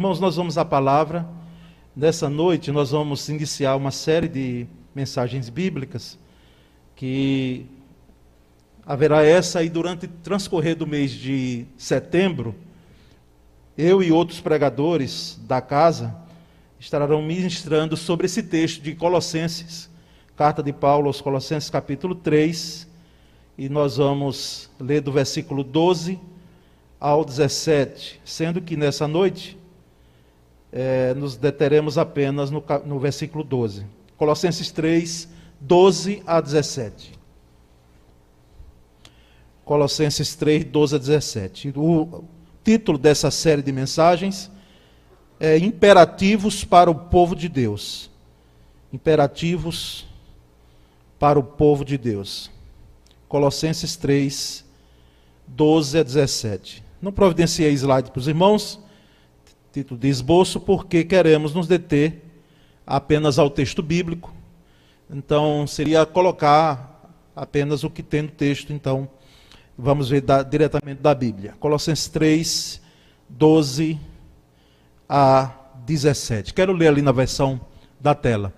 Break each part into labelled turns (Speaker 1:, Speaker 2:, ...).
Speaker 1: Irmãos, nós vamos à palavra. Nessa noite, nós vamos iniciar uma série de mensagens bíblicas que haverá essa e durante transcorrer do mês de setembro, eu e outros pregadores da casa estarão ministrando sobre esse texto de Colossenses, carta de Paulo aos Colossenses, capítulo 3, e nós vamos ler do versículo 12 ao 17, sendo que nessa noite é, nos deteremos apenas no, no versículo 12. Colossenses 3, 12 a 17. Colossenses 3, 12 a 17. O título dessa série de mensagens é Imperativos para o povo de Deus. Imperativos para o povo de Deus. Colossenses 3, 12 a 17. Não providenciei slide para os irmãos, título de esboço, porque queremos nos deter apenas ao texto bíblico. Então, seria colocar apenas o que tem no texto. Então, vamos ver da, diretamente da Bíblia. Colossenses 3, 12 a 17. Quero ler ali na versão da tela.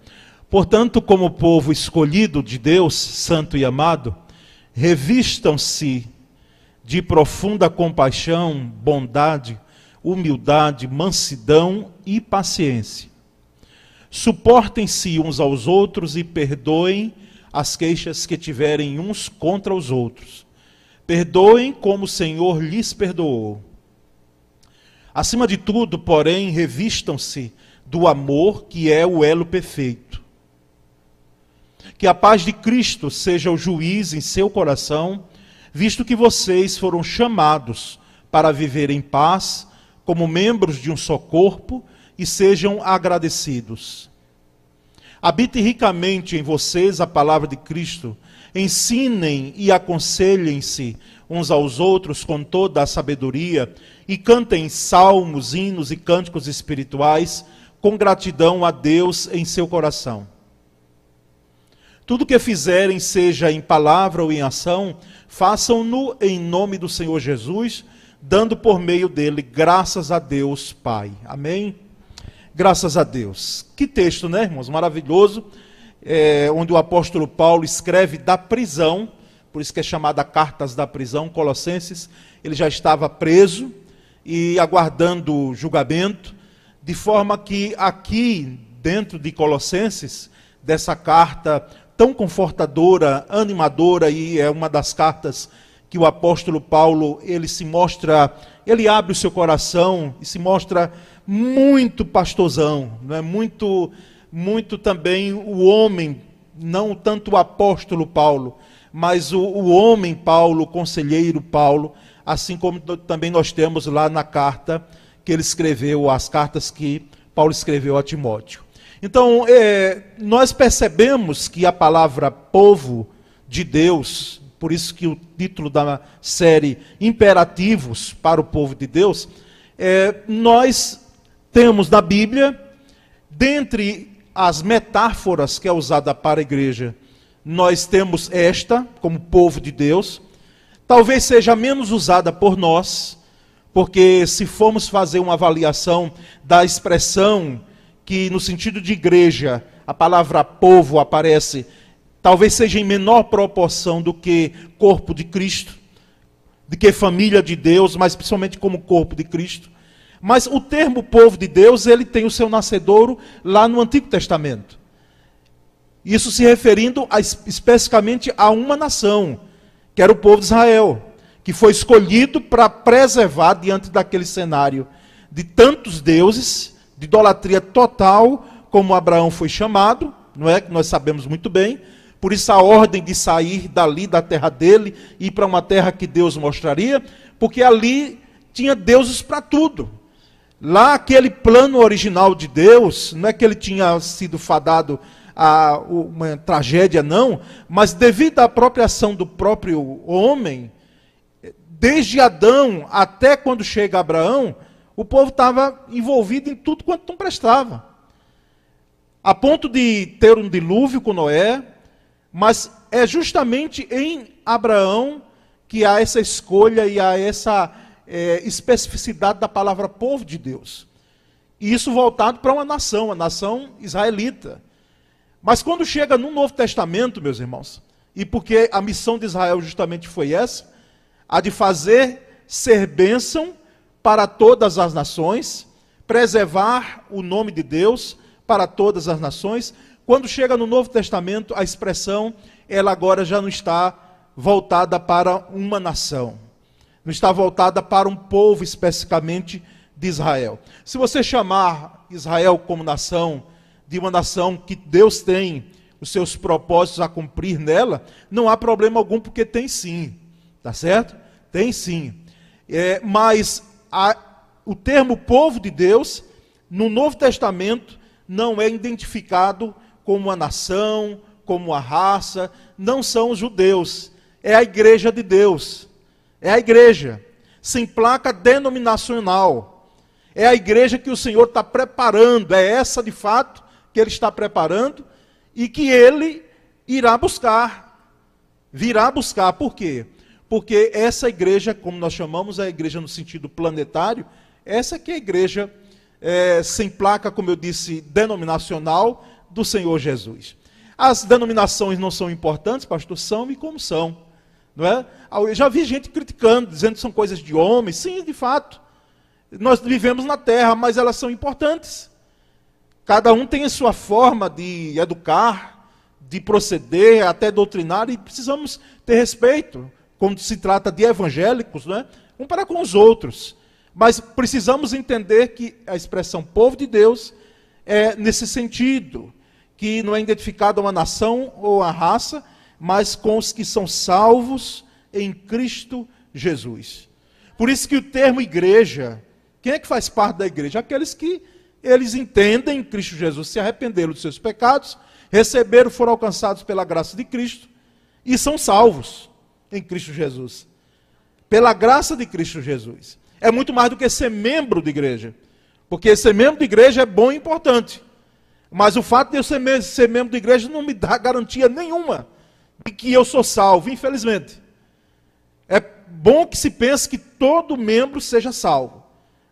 Speaker 1: Portanto, como povo escolhido de Deus, santo e amado, revistam-se de profunda compaixão, bondade, humildade, mansidão e paciência. Suportem-se uns aos outros e perdoem as queixas que tiverem uns contra os outros. Perdoem como o Senhor lhes perdoou. Acima de tudo, porém, revistam-se do amor, que é o elo perfeito. Que a paz de Cristo seja o juiz em seu coração visto que vocês foram chamados para viver em paz, como membros de um só corpo, e sejam agradecidos. Habite ricamente em vocês a palavra de Cristo, ensinem e aconselhem-se uns aos outros com toda a sabedoria, e cantem salmos, hinos e cânticos espirituais com gratidão a Deus em seu coração. Tudo que fizerem, seja em palavra ou em ação, Façam-no em nome do Senhor Jesus, dando por meio dele graças a Deus Pai. Amém? Graças a Deus. Que texto, né, irmãos? Maravilhoso. É, onde o apóstolo Paulo escreve da prisão, por isso que é chamada Cartas da Prisão, Colossenses. Ele já estava preso e aguardando julgamento, de forma que aqui, dentro de Colossenses, dessa carta tão confortadora, animadora e é uma das cartas que o apóstolo Paulo, ele se mostra, ele abre o seu coração e se mostra muito pastorzão, não é muito muito também o homem, não tanto o apóstolo Paulo, mas o, o homem Paulo, o conselheiro Paulo, assim como também nós temos lá na carta que ele escreveu, as cartas que Paulo escreveu a Timóteo. Então, é, nós percebemos que a palavra povo de Deus, por isso que o título da série Imperativos para o povo de Deus, é, nós temos na Bíblia, dentre as metáforas que é usada para a igreja, nós temos esta como povo de Deus, talvez seja menos usada por nós, porque se formos fazer uma avaliação da expressão que no sentido de igreja a palavra povo aparece, talvez seja em menor proporção do que corpo de Cristo, de que família de Deus, mas principalmente como corpo de Cristo. Mas o termo povo de Deus, ele tem o seu nascedouro lá no Antigo Testamento. Isso se referindo a, especificamente a uma nação, que era o povo de Israel, que foi escolhido para preservar diante daquele cenário de tantos deuses de idolatria total, como Abraão foi chamado, não é? Que nós sabemos muito bem. Por isso a ordem de sair dali da terra dele e para uma terra que Deus mostraria, porque ali tinha deuses para tudo. Lá aquele plano original de Deus, não é que ele tinha sido fadado a uma tragédia, não, mas devido à apropriação do próprio homem, desde Adão até quando chega Abraão, o povo estava envolvido em tudo quanto não prestava. A ponto de ter um dilúvio com Noé, mas é justamente em Abraão que há essa escolha e há essa é, especificidade da palavra povo de Deus. E isso voltado para uma nação, a nação israelita. Mas quando chega no Novo Testamento, meus irmãos, e porque a missão de Israel justamente foi essa, a de fazer ser bênção para todas as nações, preservar o nome de Deus para todas as nações. Quando chega no Novo Testamento, a expressão, ela agora já não está voltada para uma nação, não está voltada para um povo especificamente de Israel. Se você chamar Israel como nação, de uma nação que Deus tem os seus propósitos a cumprir nela, não há problema algum, porque tem sim, tá certo? Tem sim. É, mas a, o termo povo de Deus, no Novo Testamento, não é identificado como uma nação, como uma raça, não são os judeus, é a igreja de Deus, é a igreja, sem placa denominacional. É a igreja que o Senhor está preparando, é essa de fato que Ele está preparando e que Ele irá buscar, virá buscar. Por quê? Porque essa igreja, como nós chamamos a igreja no sentido planetário, essa que é a igreja é, sem placa, como eu disse, denominacional do Senhor Jesus. As denominações não são importantes, pastor, são e como são. Não é? Eu já vi gente criticando, dizendo que são coisas de homens. Sim, de fato. Nós vivemos na terra, mas elas são importantes. Cada um tem a sua forma de educar, de proceder, até doutrinar, e precisamos ter respeito quando se trata de evangélicos, né? um para com os outros. Mas precisamos entender que a expressão povo de Deus é nesse sentido, que não é identificada uma nação ou uma raça, mas com os que são salvos em Cristo Jesus. Por isso que o termo igreja quem é que faz parte da igreja? Aqueles que eles entendem em Cristo Jesus, se arrependeram dos seus pecados, receberam, foram alcançados pela graça de Cristo e são salvos em Cristo Jesus. Pela graça de Cristo Jesus. É muito mais do que ser membro de igreja. Porque ser membro de igreja é bom e importante. Mas o fato de eu ser, ser membro de igreja não me dá garantia nenhuma de que eu sou salvo, infelizmente. É bom que se pense que todo membro seja salvo.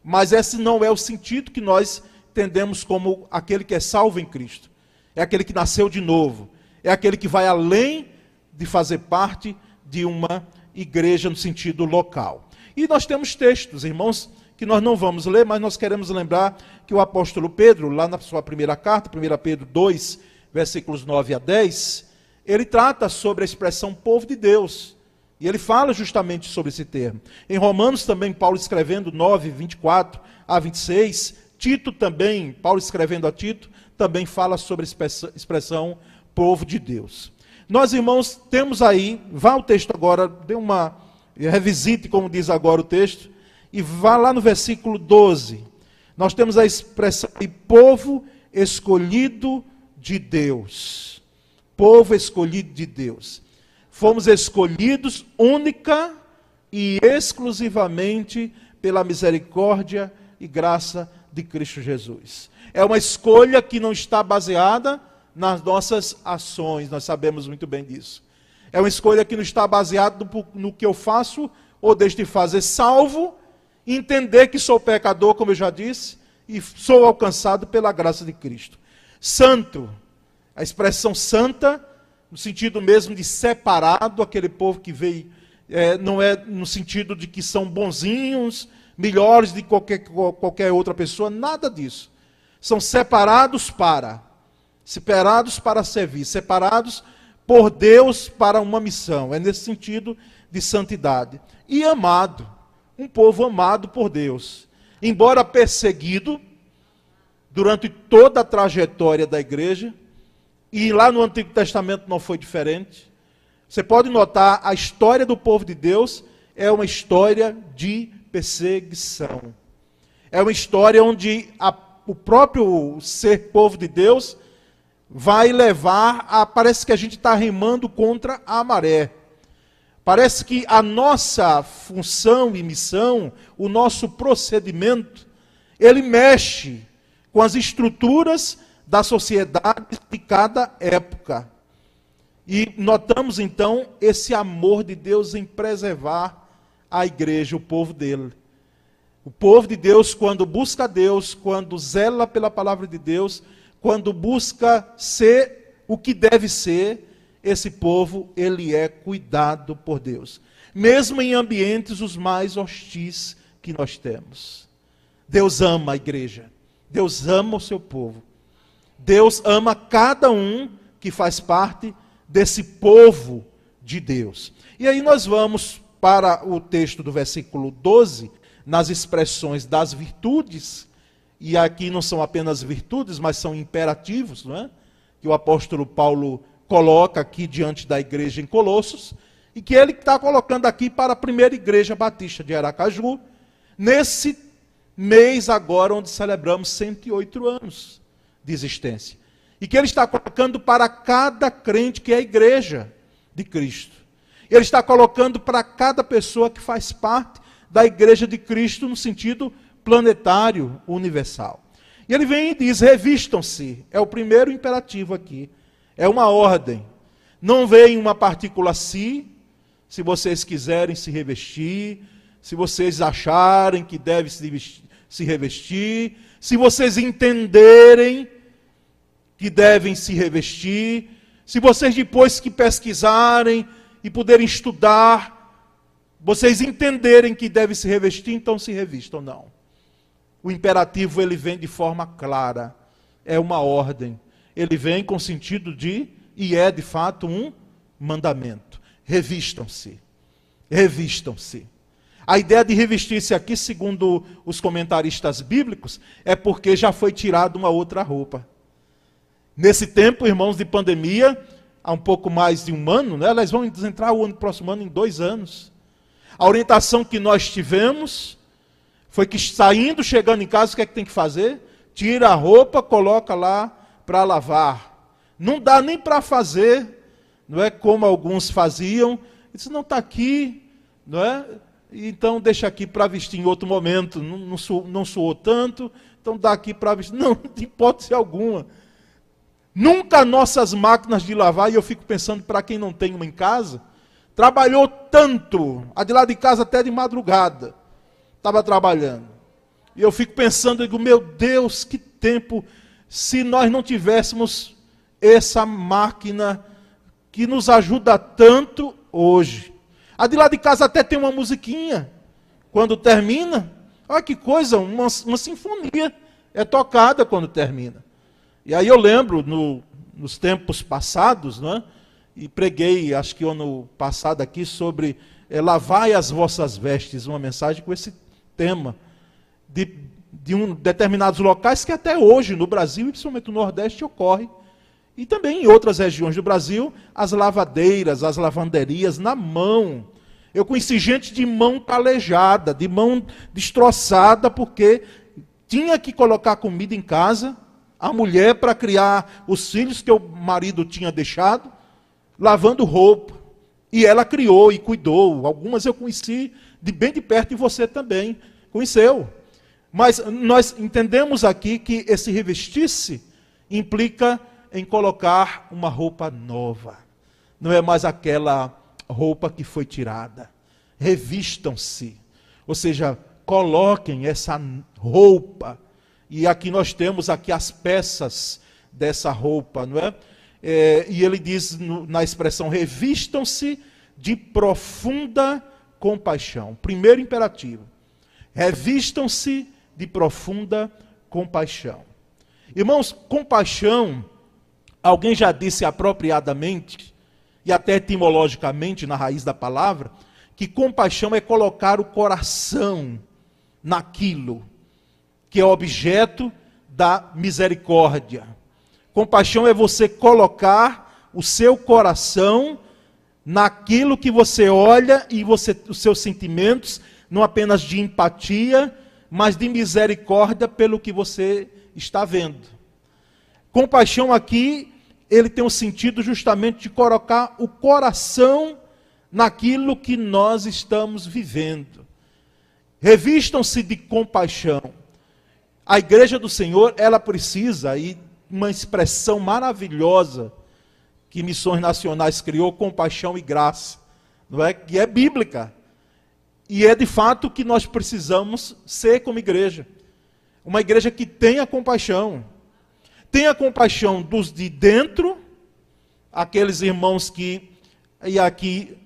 Speaker 1: Mas esse não é o sentido que nós entendemos como aquele que é salvo em Cristo. É aquele que nasceu de novo. É aquele que vai além de fazer parte de uma igreja no sentido local. E nós temos textos, irmãos, que nós não vamos ler, mas nós queremos lembrar que o apóstolo Pedro, lá na sua primeira carta, 1 Pedro 2, versículos 9 a 10, ele trata sobre a expressão povo de Deus. E ele fala justamente sobre esse termo. Em Romanos também, Paulo escrevendo 9, 24 a 26, Tito também, Paulo escrevendo a Tito, também fala sobre a expressão povo de Deus. Nós, irmãos, temos aí, vá ao texto agora, dê uma revisite, como diz agora o texto, e vá lá no versículo 12. Nós temos a expressão de povo escolhido de Deus. Povo escolhido de Deus fomos escolhidos única e exclusivamente pela misericórdia e graça de Cristo Jesus. É uma escolha que não está baseada nas nossas ações, nós sabemos muito bem disso. É uma escolha que não está baseada no, que eu faço ou deixo de fazer, salvo entender que sou pecador, como eu já disse, e sou alcançado pela graça de Cristo. Santo, a expressão santa no sentido mesmo de separado, aquele povo que veio, é, não é no sentido de que são bonzinhos, melhores de qualquer, qualquer outra pessoa, nada disso. São separados para, separados para servir, separados por Deus para uma missão. É nesse sentido de santidade. E amado, um povo amado por Deus. Embora perseguido durante toda a trajetória da igreja, e lá no Antigo Testamento não foi diferente. Você pode notar, a história do povo de Deus é uma história de perseguição. É uma história onde a, o próprio ser povo de Deus vai levar a. Parece que a gente está remando contra a maré. Parece que a nossa função e missão, o nosso procedimento, ele mexe com as estruturas da sociedade de cada época. E notamos então esse amor de Deus em preservar a igreja, o povo dele. O povo de Deus, quando busca Deus, quando zela pela palavra de Deus, quando busca ser o que deve ser, esse povo, ele é cuidado por Deus. Mesmo em ambientes os mais hostis que nós temos. Deus ama a igreja. Deus ama o seu povo. Deus ama cada um que faz parte desse povo de Deus. E aí nós vamos para o texto do versículo 12, nas expressões das virtudes, e aqui não são apenas virtudes, mas são imperativos, não é? Que o apóstolo Paulo coloca aqui diante da igreja em Colossos, e que ele está colocando aqui para a primeira igreja batista de Aracaju, nesse mês agora onde celebramos 108 anos de existência. E que ele está colocando para cada crente que é a igreja de Cristo. Ele está colocando para cada pessoa que faz parte da igreja de Cristo no sentido planetário, universal. E ele vem e diz: revistam-se. É o primeiro imperativo aqui. É uma ordem. Não vem uma partícula si, se vocês quiserem se revestir, se vocês acharem que deve se revestir, se vocês entenderem que devem se revestir, se vocês depois que pesquisarem e puderem estudar, vocês entenderem que devem se revestir, então se revistam, não. O imperativo ele vem de forma clara, é uma ordem ele vem com sentido de, e é de fato um mandamento. Revistam-se. Revistam-se. A ideia de revestir-se aqui, segundo os comentaristas bíblicos, é porque já foi tirada uma outra roupa. Nesse tempo, irmãos, de pandemia, há um pouco mais de um ano, né? Elas vão entrar o ano próximo ano em dois anos. A orientação que nós tivemos foi que saindo, chegando em casa, o que é que tem que fazer? Tira a roupa, coloca lá para lavar. Não dá nem para fazer, não é como alguns faziam. Isso não está aqui, não é? Então deixa aqui para vestir em outro momento. Não, não, suou, não suou tanto, então dá aqui para vestir. Não, de hipótese alguma. Nunca nossas máquinas de lavar, e eu fico pensando para quem não tem uma em casa, trabalhou tanto, a de lá de casa até de madrugada, estava trabalhando. E eu fico pensando, digo, meu Deus, que tempo se nós não tivéssemos essa máquina que nos ajuda tanto hoje. A de lá de casa até tem uma musiquinha. Quando termina, olha que coisa, uma, uma sinfonia é tocada quando termina. E aí eu lembro, no, nos tempos passados, né, e preguei, acho que ano passado aqui, sobre é, lavai as vossas vestes, uma mensagem com esse tema, de de um, determinados locais que até hoje no Brasil, principalmente no Nordeste, ocorre. E também em outras regiões do Brasil, as lavadeiras, as lavanderias na mão. Eu conheci gente de mão calejada, de mão destroçada, porque tinha que colocar comida em casa, a mulher para criar os filhos que o marido tinha deixado, lavando roupa. E ela criou e cuidou. Algumas eu conheci de bem de perto e você também conheceu. Mas nós entendemos aqui que esse revestir-se implica em colocar uma roupa nova. Não é mais aquela roupa que foi tirada. Revistam-se. Ou seja, coloquem essa roupa. E aqui nós temos aqui as peças dessa roupa, não é? é e ele diz no, na expressão revistam-se de profunda compaixão. Primeiro imperativo. Revistam-se de profunda compaixão. Irmãos, compaixão, alguém já disse apropriadamente, e até etimologicamente na raiz da palavra, que compaixão é colocar o coração naquilo que é objeto da misericórdia. Compaixão é você colocar o seu coração naquilo que você olha e você, os seus sentimentos, não apenas de empatia, mas de misericórdia pelo que você está vendo. Compaixão aqui, ele tem o sentido justamente de colocar o coração naquilo que nós estamos vivendo. Revistam-se de compaixão. A igreja do Senhor, ela precisa, e uma expressão maravilhosa que Missões Nacionais criou, compaixão e graça, não é? Que é bíblica. E é de fato que nós precisamos ser como igreja. Uma igreja que tenha compaixão. Tenha compaixão dos de dentro, aqueles irmãos que, e aqui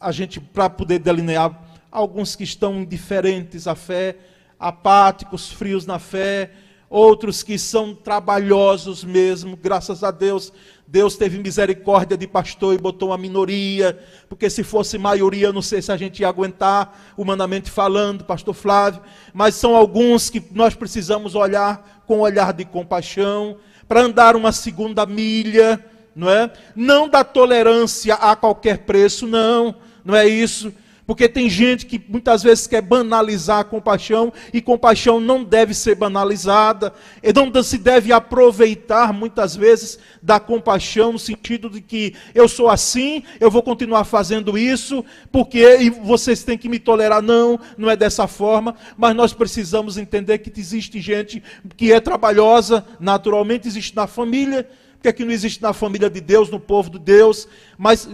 Speaker 1: a gente, para poder delinear, alguns que estão indiferentes à fé, apáticos, frios na fé, outros que são trabalhosos mesmo, graças a Deus. Deus teve misericórdia de pastor e botou uma minoria, porque se fosse maioria, não sei se a gente ia aguentar, humanamente falando, pastor Flávio, mas são alguns que nós precisamos olhar com olhar de compaixão, para andar uma segunda milha, não é? Não da tolerância a qualquer preço, não, não é isso. Porque tem gente que muitas vezes quer banalizar a compaixão, e compaixão não deve ser banalizada, e não se deve aproveitar muitas vezes da compaixão, no sentido de que eu sou assim, eu vou continuar fazendo isso, porque vocês têm que me tolerar. Não, não é dessa forma, mas nós precisamos entender que existe gente que é trabalhosa, naturalmente existe na família, porque aqui não existe na família de Deus, no povo de Deus, mas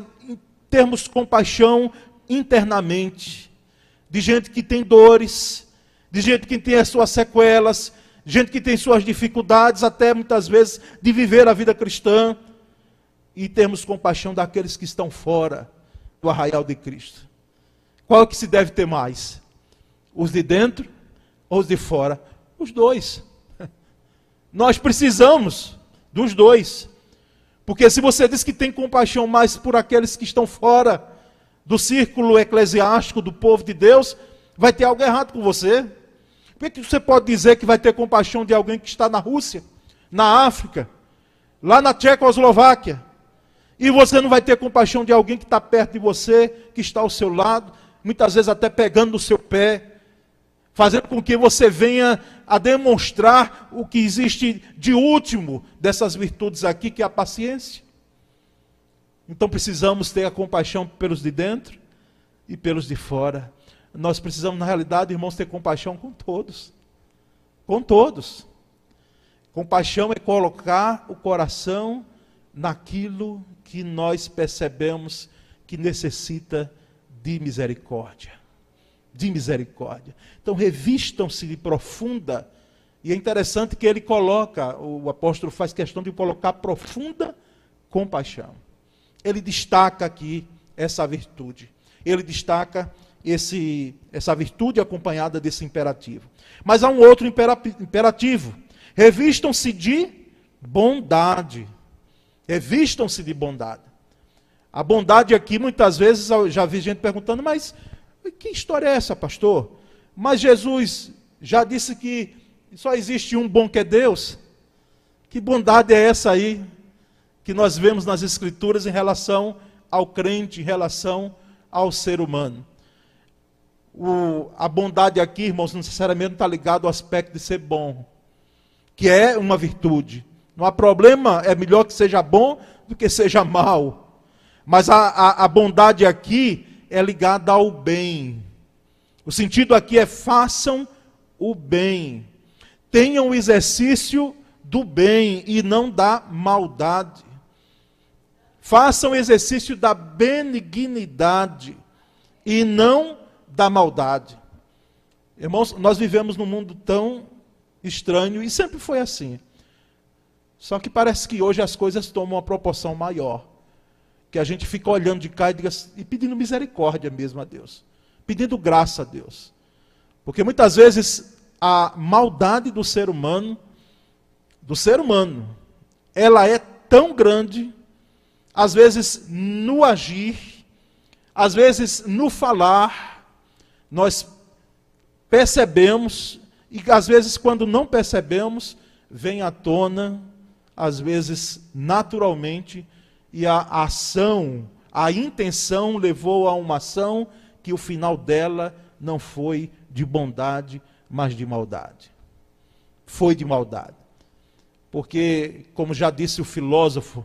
Speaker 1: termos compaixão internamente, de gente que tem dores, de gente que tem as suas sequelas, de gente que tem suas dificuldades, até muitas vezes, de viver a vida cristã, e termos compaixão daqueles que estão fora do arraial de Cristo. Qual é que se deve ter mais? Os de dentro ou os de fora? Os dois. Nós precisamos dos dois. Porque se você diz que tem compaixão mais por aqueles que estão fora, do círculo eclesiástico do povo de Deus, vai ter algo errado com você. Por que você pode dizer que vai ter compaixão de alguém que está na Rússia, na África, lá na Tchecoslováquia, e você não vai ter compaixão de alguém que está perto de você, que está ao seu lado, muitas vezes até pegando no seu pé, fazendo com que você venha a demonstrar o que existe de último dessas virtudes aqui, que é a paciência. Então precisamos ter a compaixão pelos de dentro e pelos de fora. Nós precisamos, na realidade, irmãos, ter compaixão com todos. Com todos. Compaixão é colocar o coração naquilo que nós percebemos que necessita de misericórdia. De misericórdia. Então, revistam-se de profunda. E é interessante que ele coloca, o apóstolo faz questão de colocar profunda compaixão ele destaca aqui essa virtude. Ele destaca esse, essa virtude acompanhada desse imperativo. Mas há um outro imperativo: revistam-se de bondade. Revistam-se de bondade. A bondade aqui, muitas vezes, eu já vi gente perguntando, mas que história é essa, pastor? Mas Jesus já disse que só existe um bom que é Deus. Que bondade é essa aí? Que nós vemos nas Escrituras em relação ao crente, em relação ao ser humano. O, a bondade aqui, irmãos, não necessariamente está ligado ao aspecto de ser bom, que é uma virtude. Não há problema, é melhor que seja bom do que seja mal. Mas a, a, a bondade aqui é ligada ao bem. O sentido aqui é façam o bem. Tenham o exercício do bem e não da maldade. Façam exercício da benignidade e não da maldade. Irmãos, nós vivemos num mundo tão estranho e sempre foi assim. Só que parece que hoje as coisas tomam uma proporção maior. Que a gente fica olhando de cá e, diga, e pedindo misericórdia mesmo a Deus. Pedindo graça a Deus. Porque muitas vezes a maldade do ser humano, do ser humano, ela é tão grande às vezes no agir, às vezes no falar, nós percebemos, e às vezes quando não percebemos, vem à tona, às vezes naturalmente, e a ação, a intenção levou a uma ação que o final dela não foi de bondade, mas de maldade. Foi de maldade. Porque, como já disse o filósofo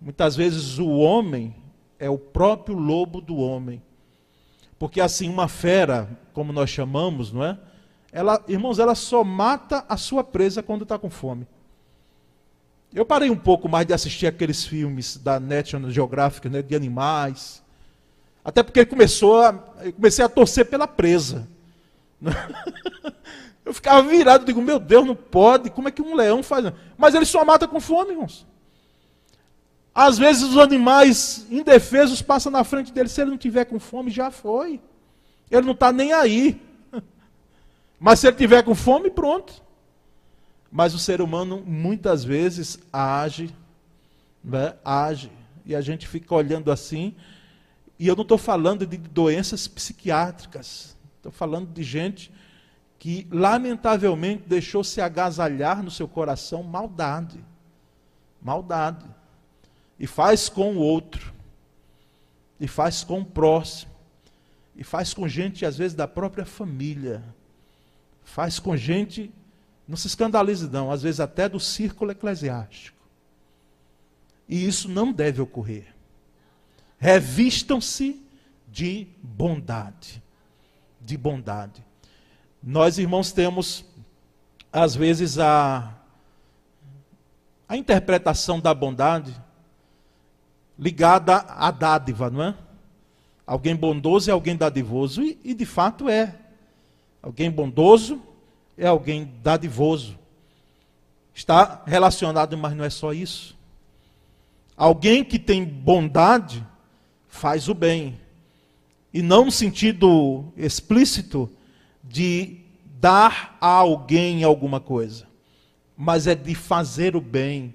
Speaker 1: Muitas vezes o homem é o próprio lobo do homem. Porque assim, uma fera, como nós chamamos, não é? Ela, irmãos, ela só mata a sua presa quando está com fome. Eu parei um pouco mais de assistir aqueles filmes da National Geographic, né, de animais. Até porque começou a, eu comecei a torcer pela presa. Eu ficava virado, digo, meu Deus, não pode, como é que um leão faz? Mas ele só mata com fome, irmãos. Às vezes os animais indefesos passam na frente dele, se ele não tiver com fome, já foi. Ele não está nem aí. Mas se ele tiver com fome, pronto. Mas o ser humano muitas vezes age, né? age, e a gente fica olhando assim, e eu não estou falando de doenças psiquiátricas, estou falando de gente que, lamentavelmente, deixou se agasalhar no seu coração maldade. Maldade. E faz com o outro, e faz com o próximo, e faz com gente, às vezes, da própria família, faz com gente não se escandalize, não, às vezes até do círculo eclesiástico. E isso não deve ocorrer. Revistam-se de bondade. De bondade. Nós, irmãos, temos, às vezes, a, a interpretação da bondade ligada à dádiva, não é? Alguém bondoso é alguém dadivoso. E, e de fato é. Alguém bondoso é alguém dadivoso. Está relacionado, mas não é só isso. Alguém que tem bondade faz o bem. E não no sentido explícito de dar a alguém alguma coisa, mas é de fazer o bem,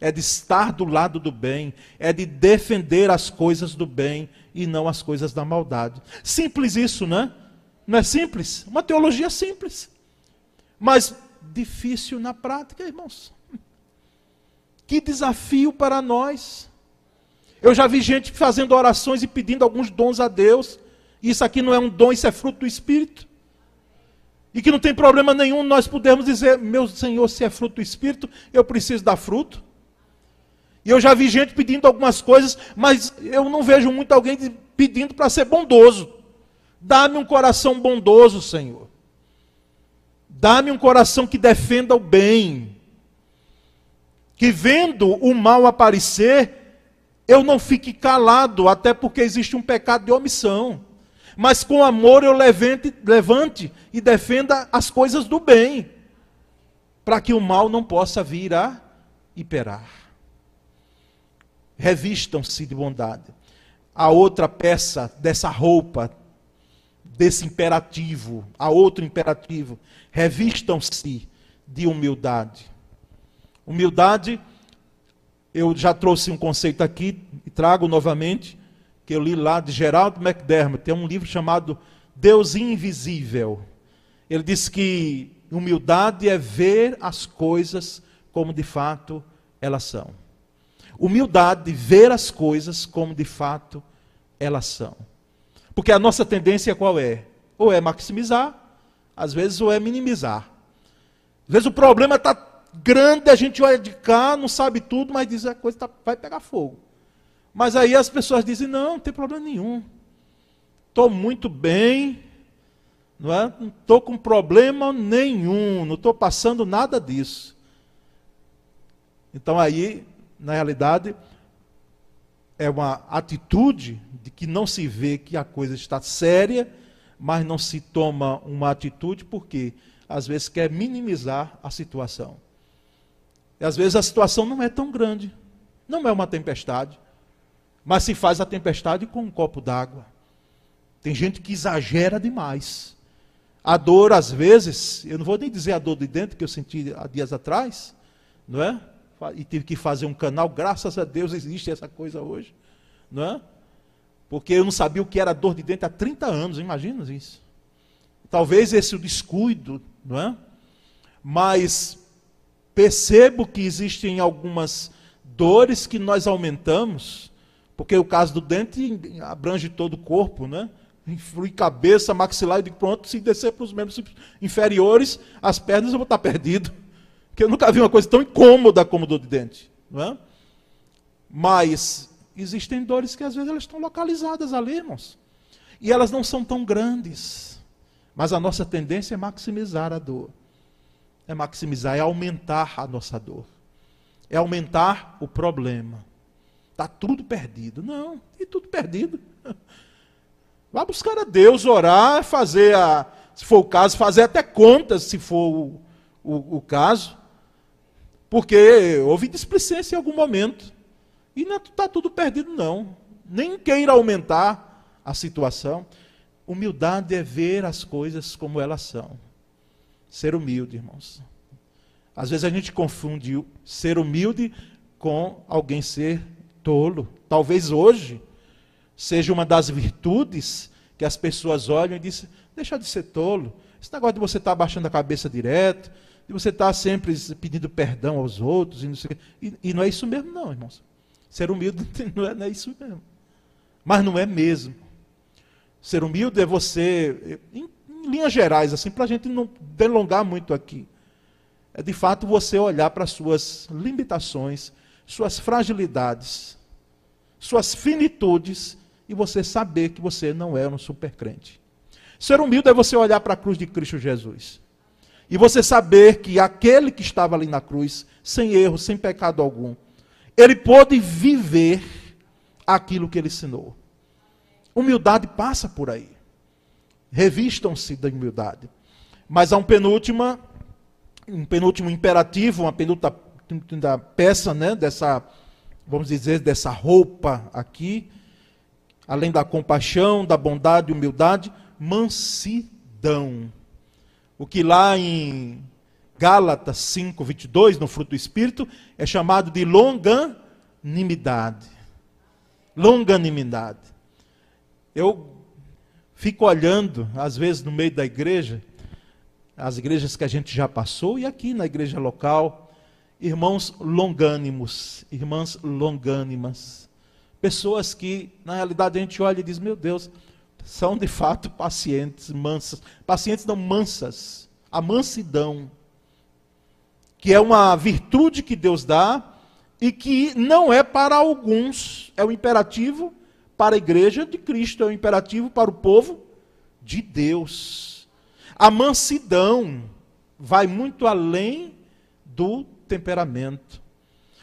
Speaker 1: é de estar do lado do bem, é de defender as coisas do bem e não as coisas da maldade. Simples isso, né? Não é simples? Uma teologia simples mas difícil na prática, irmãos. Que desafio para nós. Eu já vi gente fazendo orações e pedindo alguns dons a Deus. Isso aqui não é um dom, isso é fruto do Espírito. E que não tem problema nenhum nós podermos dizer, meu Senhor, se é fruto do Espírito, eu preciso dar fruto. E eu já vi gente pedindo algumas coisas, mas eu não vejo muito alguém pedindo para ser bondoso. Dá-me um coração bondoso, Senhor. Dá-me um coração que defenda o bem. Que vendo o mal aparecer, eu não fique calado, até porque existe um pecado de omissão. Mas com amor eu levante, levante e defenda as coisas do bem, para que o mal não possa vir a imperar. Revistam-se de bondade. A outra peça dessa roupa desse imperativo a outro imperativo. Revistam-se de humildade. Humildade, eu já trouxe um conceito aqui e trago novamente, que eu li lá de Gerald McDermott, tem um livro chamado Deus Invisível. Ele diz que humildade é ver as coisas como de fato elas são. Humildade, ver as coisas como de fato elas são. Porque a nossa tendência qual é? Ou é maximizar, às vezes, ou é minimizar. Às vezes o problema está grande, a gente olha de cá, não sabe tudo, mas diz a coisa tá, vai pegar fogo. Mas aí as pessoas dizem, não, não tem problema nenhum. Estou muito bem, não é? Estou com problema nenhum, não estou passando nada disso. Então aí, na realidade, é uma atitude de que não se vê que a coisa está séria, mas não se toma uma atitude porque às vezes quer minimizar a situação. E às vezes a situação não é tão grande, não é uma tempestade, mas se faz a tempestade com um copo d'água. Tem gente que exagera demais. A dor, às vezes, eu não vou nem dizer a dor de dentro que eu senti há dias atrás, não é? E tive que fazer um canal, graças a Deus existe essa coisa hoje, não é? Porque eu não sabia o que era dor de dente há 30 anos, imagina isso. Talvez esse descuido, não é? Mas percebo que existem algumas dores que nós aumentamos, porque o caso do dente abrange todo o corpo, né? Influi cabeça, maxilar e pronto, se descer para os membros inferiores, as pernas eu vou estar perdido. Porque eu nunca vi uma coisa tão incômoda como dor de dente. Não é? Mas existem dores que às vezes elas estão localizadas ali, irmãos. E elas não são tão grandes. Mas a nossa tendência é maximizar a dor. É maximizar, é aumentar a nossa dor. É aumentar o problema. Está tudo perdido. Não, e tudo perdido. Vá buscar a Deus, orar, fazer, a, se for o caso, fazer até contas, se for o, o, o caso. Porque houve displicência em algum momento. E não está tudo perdido, não. Nem queira aumentar a situação. Humildade é ver as coisas como elas são. Ser humilde, irmãos. Às vezes a gente confunde ser humilde com alguém ser tolo. Talvez hoje seja uma das virtudes que as pessoas olham e dizem: deixa de ser tolo. Esse negócio de você estar tá abaixando a cabeça direto, de você estar tá sempre pedindo perdão aos outros, e não, e, e não é isso mesmo, não, irmãos. Ser humilde não é, não é isso mesmo. Mas não é mesmo. Ser humilde é você, em, em linhas gerais, assim, para a gente não delongar muito aqui, é de fato você olhar para as suas limitações, suas fragilidades, suas finitudes e você saber que você não é um supercrente. Ser humilde é você olhar para a cruz de Cristo Jesus. E você saber que aquele que estava ali na cruz, sem erro, sem pecado algum, ele pôde viver aquilo que ele ensinou. Humildade passa por aí. Revistam-se da humildade. Mas há um penúltima, um penúltimo imperativo, uma penúltima peça, né, dessa, vamos dizer, dessa roupa aqui, além da compaixão, da bondade humildade, mansidão. O que lá em Gálatas 5, 22, no fruto do Espírito, é chamado de longanimidade. Longanimidade. Eu fico olhando, às vezes, no meio da igreja, as igrejas que a gente já passou, e aqui na igreja local, irmãos longânimos, irmãs longânimas. Pessoas que, na realidade, a gente olha e diz: meu Deus, são de fato pacientes, mansas. Pacientes não mansas. A mansidão, que é uma virtude que Deus dá e que não é para alguns, é um imperativo para a igreja de Cristo, é um imperativo para o povo de Deus. A mansidão vai muito além do temperamento.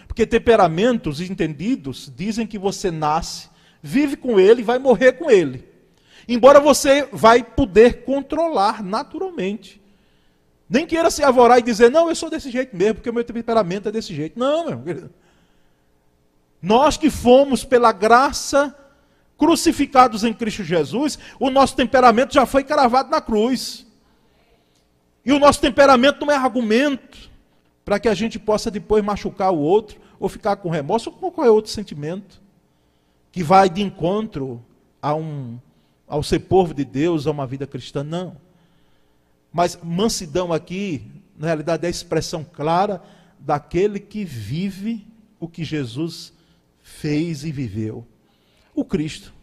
Speaker 1: Porque temperamentos entendidos dizem que você nasce, vive com ele e vai morrer com ele. Embora você vai poder controlar naturalmente. Nem queira se avorar e dizer, não, eu sou desse jeito mesmo, porque o meu temperamento é desse jeito. Não, meu querido. Nós que fomos pela graça crucificados em Cristo Jesus, o nosso temperamento já foi cravado na cruz. E o nosso temperamento não é argumento para que a gente possa depois machucar o outro ou ficar com remorso, ou com qualquer outro sentimento, que vai de encontro a um, ao ser povo de Deus, a uma vida cristã, não. Mas mansidão aqui, na realidade, é a expressão clara daquele que vive o que Jesus fez e viveu. O Cristo.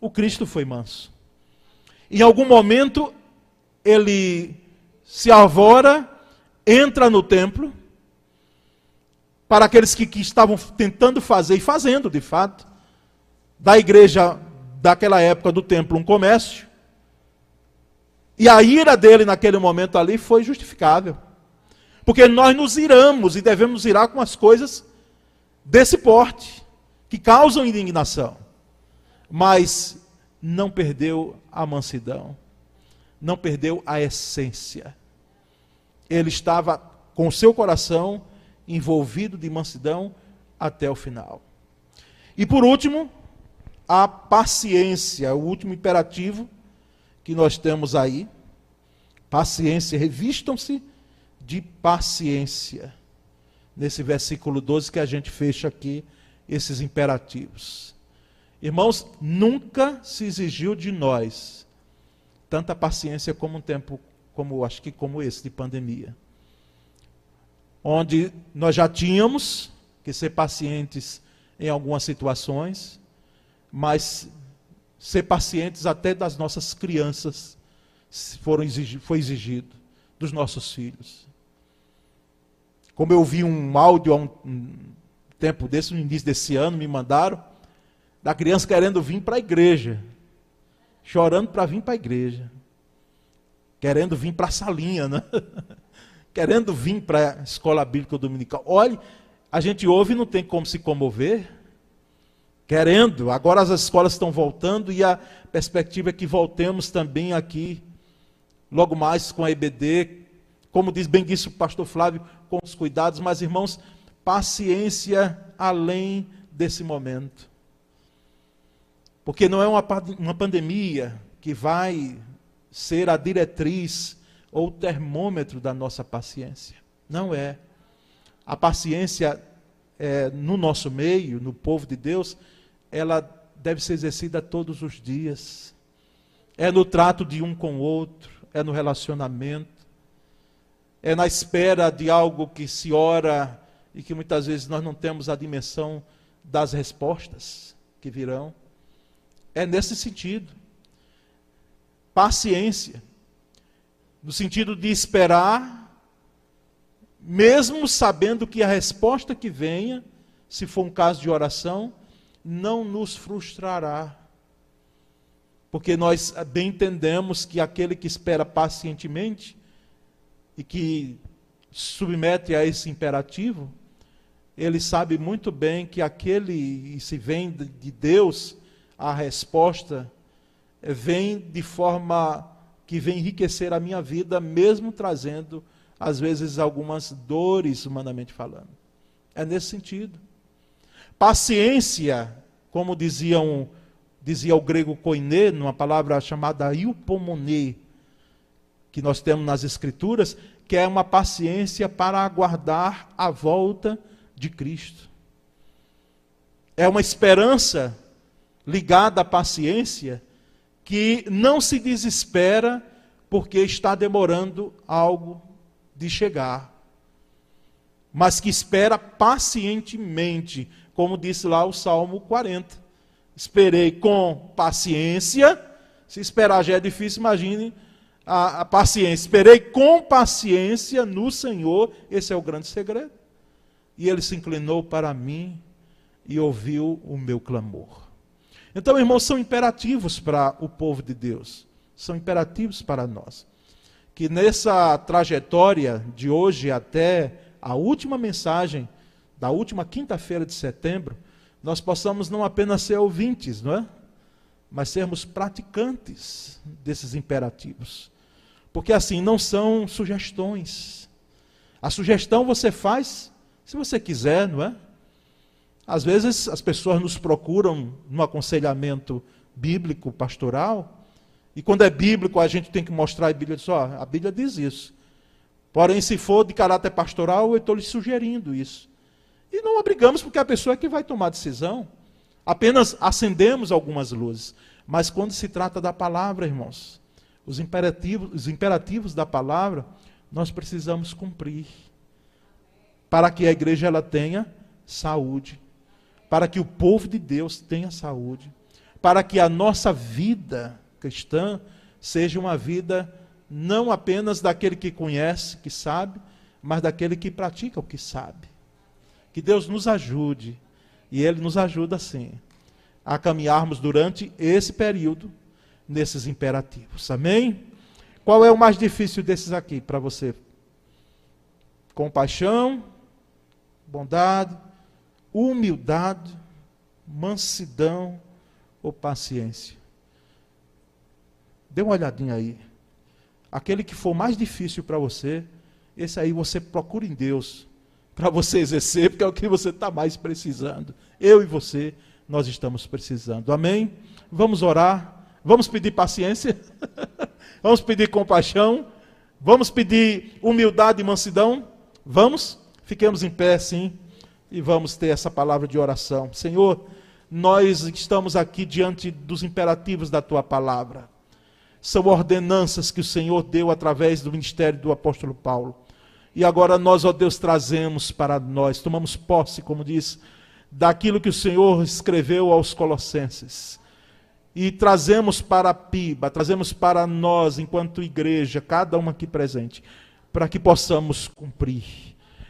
Speaker 1: O Cristo foi manso. Em algum momento, ele se avora, entra no templo, para aqueles que, que estavam tentando fazer e fazendo, de fato, da igreja daquela época do templo um comércio. E a ira dele naquele momento ali foi justificável. Porque nós nos iramos e devemos irar com as coisas desse porte, que causam indignação. Mas não perdeu a mansidão, não perdeu a essência. Ele estava com o seu coração envolvido de mansidão até o final. E por último, a paciência, o último imperativo que nós temos aí. Paciência, revistam-se de paciência. Nesse versículo 12 que a gente fecha aqui esses imperativos. Irmãos, nunca se exigiu de nós tanta paciência como um tempo como acho que como esse de pandemia onde nós já tínhamos que ser pacientes em algumas situações, mas ser pacientes até das nossas crianças foram foi exigido, dos nossos filhos. Como eu vi um áudio há um, um tempo desse, no início desse ano, me mandaram, da criança querendo vir para a igreja, chorando para vir para a igreja, querendo vir para a salinha, né? querendo vir para a escola bíblica dominical. Olhe, a gente ouve e não tem como se comover. Querendo. Agora as escolas estão voltando e a perspectiva é que voltemos também aqui, logo mais com a EBD, como diz bem disse o pastor Flávio, com os cuidados, mas irmãos, paciência além desse momento. Porque não é uma, uma pandemia que vai ser a diretriz ou o termômetro da nossa paciência. Não é. A paciência é, no nosso meio, no povo de Deus, ela deve ser exercida todos os dias. É no trato de um com o outro, é no relacionamento, é na espera de algo que se ora e que muitas vezes nós não temos a dimensão das respostas que virão. É nesse sentido. Paciência, no sentido de esperar, mesmo sabendo que a resposta que venha, se for um caso de oração, não nos frustrará. Porque nós bem entendemos que aquele que espera pacientemente e que submete a esse imperativo, ele sabe muito bem que aquele, se vem de Deus, a resposta vem de forma que vem enriquecer a minha vida, mesmo trazendo, às vezes, algumas dores, humanamente falando. É nesse sentido. Paciência, como dizia o grego koiné, numa palavra chamada iupomoné, que nós temos nas Escrituras, que é uma paciência para aguardar a volta de Cristo. É uma esperança ligada à paciência que não se desespera porque está demorando algo de chegar, mas que espera pacientemente como disse lá o Salmo 40. Esperei com paciência. Se esperar já é difícil, imagine a, a paciência. Esperei com paciência no Senhor. Esse é o grande segredo. E ele se inclinou para mim e ouviu o meu clamor. Então, irmãos, são imperativos para o povo de Deus. São imperativos para nós. Que nessa trajetória de hoje até a última mensagem da última quinta-feira de setembro, nós possamos não apenas ser ouvintes, não é? Mas sermos praticantes desses imperativos. Porque assim, não são sugestões. A sugestão você faz se você quiser, não é? Às vezes as pessoas nos procuram no aconselhamento bíblico, pastoral, e quando é bíblico a gente tem que mostrar a Bíblia diz, ó, a Bíblia diz isso. Porém, se for de caráter pastoral, eu estou lhe sugerindo isso. E não obrigamos, porque a pessoa é que vai tomar a decisão. Apenas acendemos algumas luzes. Mas quando se trata da palavra, irmãos, os imperativos, os imperativos da palavra, nós precisamos cumprir. Para que a igreja ela tenha saúde. Para que o povo de Deus tenha saúde. Para que a nossa vida cristã seja uma vida não apenas daquele que conhece, que sabe, mas daquele que pratica o que sabe. Que Deus nos ajude, e Ele nos ajuda sim, a caminharmos durante esse período nesses imperativos. Amém? Qual é o mais difícil desses aqui para você? Compaixão, bondade, humildade, mansidão ou paciência? Dê uma olhadinha aí. Aquele que for mais difícil para você, esse aí você procura em Deus para você exercer, porque é o que você está mais precisando. Eu e você, nós estamos precisando. Amém? Vamos orar. Vamos pedir paciência. Vamos pedir compaixão. Vamos pedir humildade e mansidão. Vamos? Fiquemos em pé, sim. E vamos ter essa palavra de oração. Senhor, nós estamos aqui diante dos imperativos da tua palavra. São ordenanças que o Senhor deu através do ministério do apóstolo Paulo. E agora nós, ó Deus, trazemos para nós, tomamos posse, como diz, daquilo que o Senhor escreveu aos Colossenses. E trazemos para a PIBA, trazemos para nós, enquanto igreja, cada uma aqui presente, para que possamos cumprir,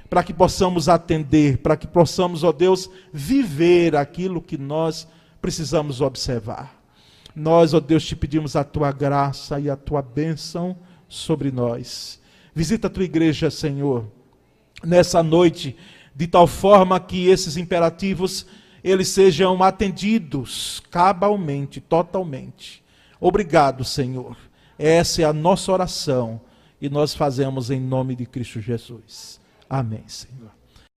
Speaker 1: para que possamos atender, para que possamos, ó Deus, viver aquilo que nós precisamos observar. Nós, ó Deus, te pedimos a tua graça e a tua bênção sobre nós. Visita a tua igreja, Senhor, nessa noite, de tal forma que esses imperativos eles sejam atendidos cabalmente, totalmente. Obrigado, Senhor. Essa é a nossa oração e nós fazemos em nome de Cristo Jesus. Amém, Senhor.